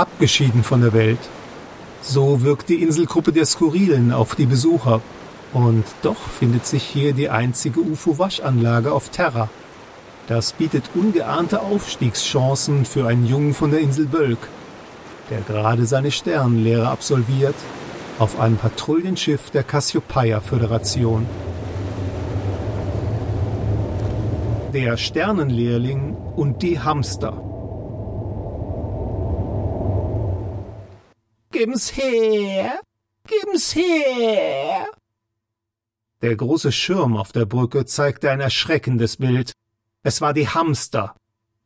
abgeschieden von der Welt. So wirkt die Inselgruppe der Skurrilen auf die Besucher. Und doch findet sich hier die einzige UFO-Waschanlage auf Terra. Das bietet ungeahnte Aufstiegschancen für einen Jungen von der Insel Bölk, der gerade seine Sternenlehre absolviert auf einem Patrouillenschiff der Cassiopeia-Föderation. Der Sternenlehrling und die Hamster. Geben's her! Geben's her! Der große Schirm auf der Brücke zeigte ein erschreckendes Bild. Es war die Hamster,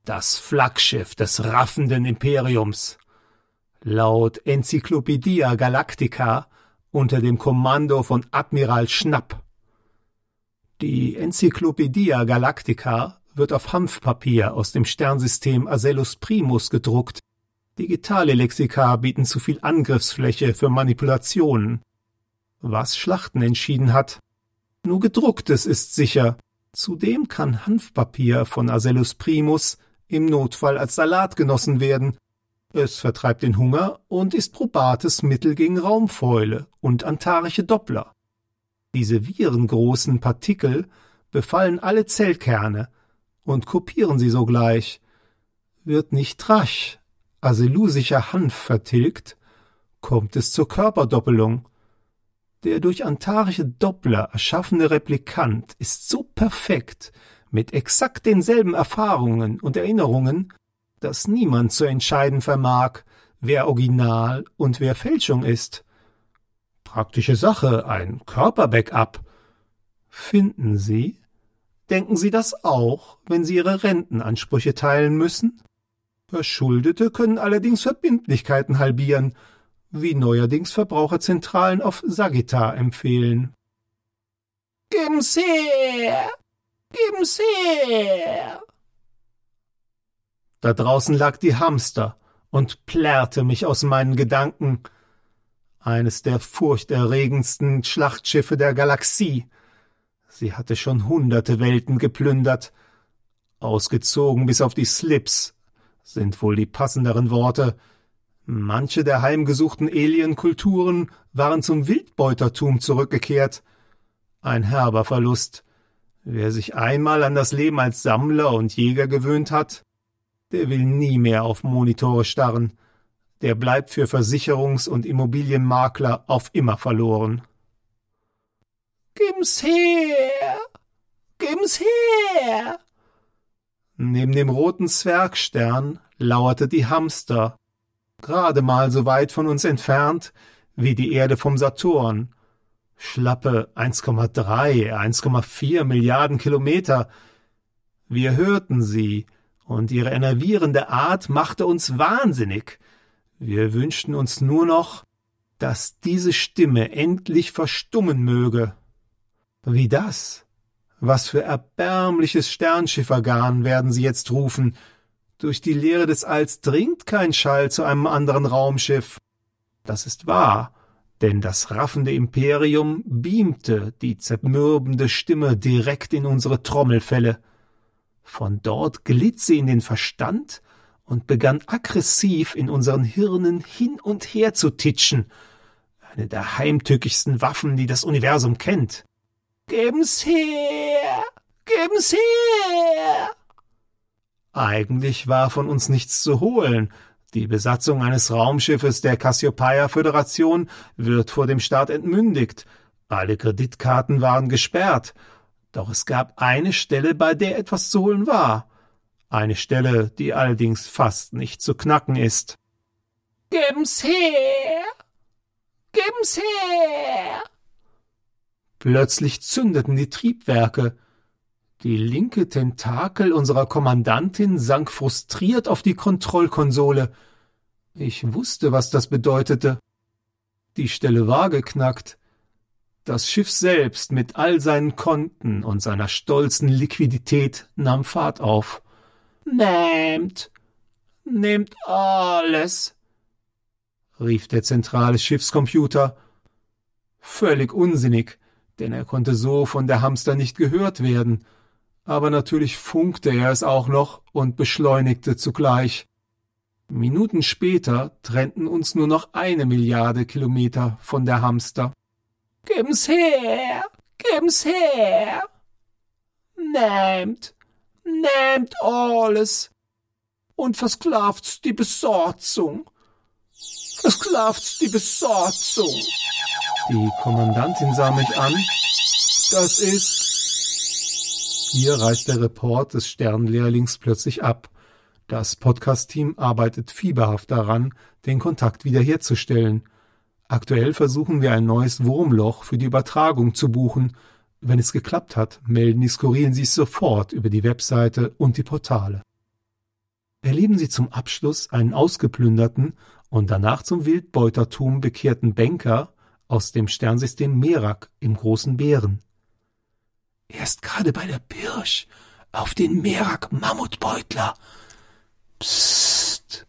das Flaggschiff des raffenden Imperiums. Laut Enzyklopädia Galactica unter dem Kommando von Admiral Schnapp. Die Enzyklopädia Galactica wird auf Hanfpapier aus dem Sternsystem Asellus Primus gedruckt. Digitale Lexika bieten zu viel Angriffsfläche für Manipulationen. Was Schlachten entschieden hat? Nur gedrucktes ist sicher, Zudem kann Hanfpapier von Asellus primus im Notfall als Salat genossen werden. Es vertreibt den Hunger und ist probates Mittel gegen Raumfäule und antarische Doppler. Diese virengroßen Partikel befallen alle Zellkerne und kopieren sie sogleich. Wird nicht rasch aselusischer Hanf vertilgt, kommt es zur Körperdoppelung. Der durch antarische Doppler erschaffene Replikant ist so perfekt, mit exakt denselben Erfahrungen und Erinnerungen, dass niemand zu entscheiden vermag, wer Original und wer Fälschung ist. Praktische Sache, ein Körperbackup. Finden Sie? Denken Sie das auch, wenn Sie Ihre Rentenansprüche teilen müssen? Verschuldete können allerdings Verbindlichkeiten halbieren wie neuerdings Verbraucherzentralen auf Sagittar empfehlen. Geben's her! Geben's her! Da draußen lag die Hamster und plärrte mich aus meinen Gedanken. Eines der furchterregendsten Schlachtschiffe der Galaxie. Sie hatte schon hunderte Welten geplündert. Ausgezogen bis auf die Slips sind wohl die passenderen Worte, Manche der heimgesuchten Alienkulturen waren zum Wildbeutertum zurückgekehrt. Ein herber Verlust. Wer sich einmal an das Leben als Sammler und Jäger gewöhnt hat, der will nie mehr auf Monitore starren. Der bleibt für Versicherungs- und Immobilienmakler auf immer verloren. Geben's her! Geben's her! Neben dem roten Zwergstern lauerte die Hamster, gerade mal so weit von uns entfernt wie die Erde vom Saturn. Schlappe 1,3, 1,4 Milliarden Kilometer. Wir hörten sie, und ihre enervierende Art machte uns wahnsinnig. Wir wünschten uns nur noch, dass diese Stimme endlich verstummen möge. Wie das? Was für erbärmliches Sternschiffergarn werden sie jetzt rufen, durch die Leere des Alls dringt kein Schall zu einem anderen Raumschiff. Das ist wahr, denn das raffende Imperium beamte die zermürbende Stimme direkt in unsere Trommelfelle. Von dort glitt sie in den Verstand und begann aggressiv in unseren Hirnen hin und her zu titschen. Eine der heimtückischsten Waffen, die das Universum kennt. Geben's her! Geben's her! Eigentlich war von uns nichts zu holen. Die Besatzung eines Raumschiffes der Cassiopeia-Föderation wird vor dem Start entmündigt. Alle Kreditkarten waren gesperrt. Doch es gab eine Stelle, bei der etwas zu holen war. Eine Stelle, die allerdings fast nicht zu knacken ist. Geben's her! Geben's her! Plötzlich zündeten die Triebwerke. Die linke Tentakel unserer Kommandantin sank frustriert auf die Kontrollkonsole. Ich wusste, was das bedeutete. Die Stelle war geknackt. Das Schiff selbst mit all seinen Konten und seiner stolzen Liquidität nahm Fahrt auf. Nehmt, nehmt alles, rief der zentrale Schiffscomputer. Völlig unsinnig, denn er konnte so von der Hamster nicht gehört werden aber natürlich funkte er es auch noch und beschleunigte zugleich. Minuten später trennten uns nur noch eine Milliarde Kilometer von der Hamster. Geben's her, geben's her. Nehmt, nehmt alles und versklavt's die Besorzung. Versklavt's die Besorzung. Die Kommandantin sah mich an. Das ist. Hier reißt der Report des Sternlehrlings plötzlich ab. Das Podcast-Team arbeitet fieberhaft daran, den Kontakt wiederherzustellen. Aktuell versuchen wir ein neues Wurmloch für die Übertragung zu buchen. Wenn es geklappt hat, melden die Skurrilen sich sofort über die Webseite und die Portale. Erleben Sie zum Abschluss einen ausgeplünderten und danach zum Wildbeutertum bekehrten Banker aus dem Sternsystem Merak im großen Bären. Er ist gerade bei der Pirsch auf den Merak Mammutbeutler. Psst.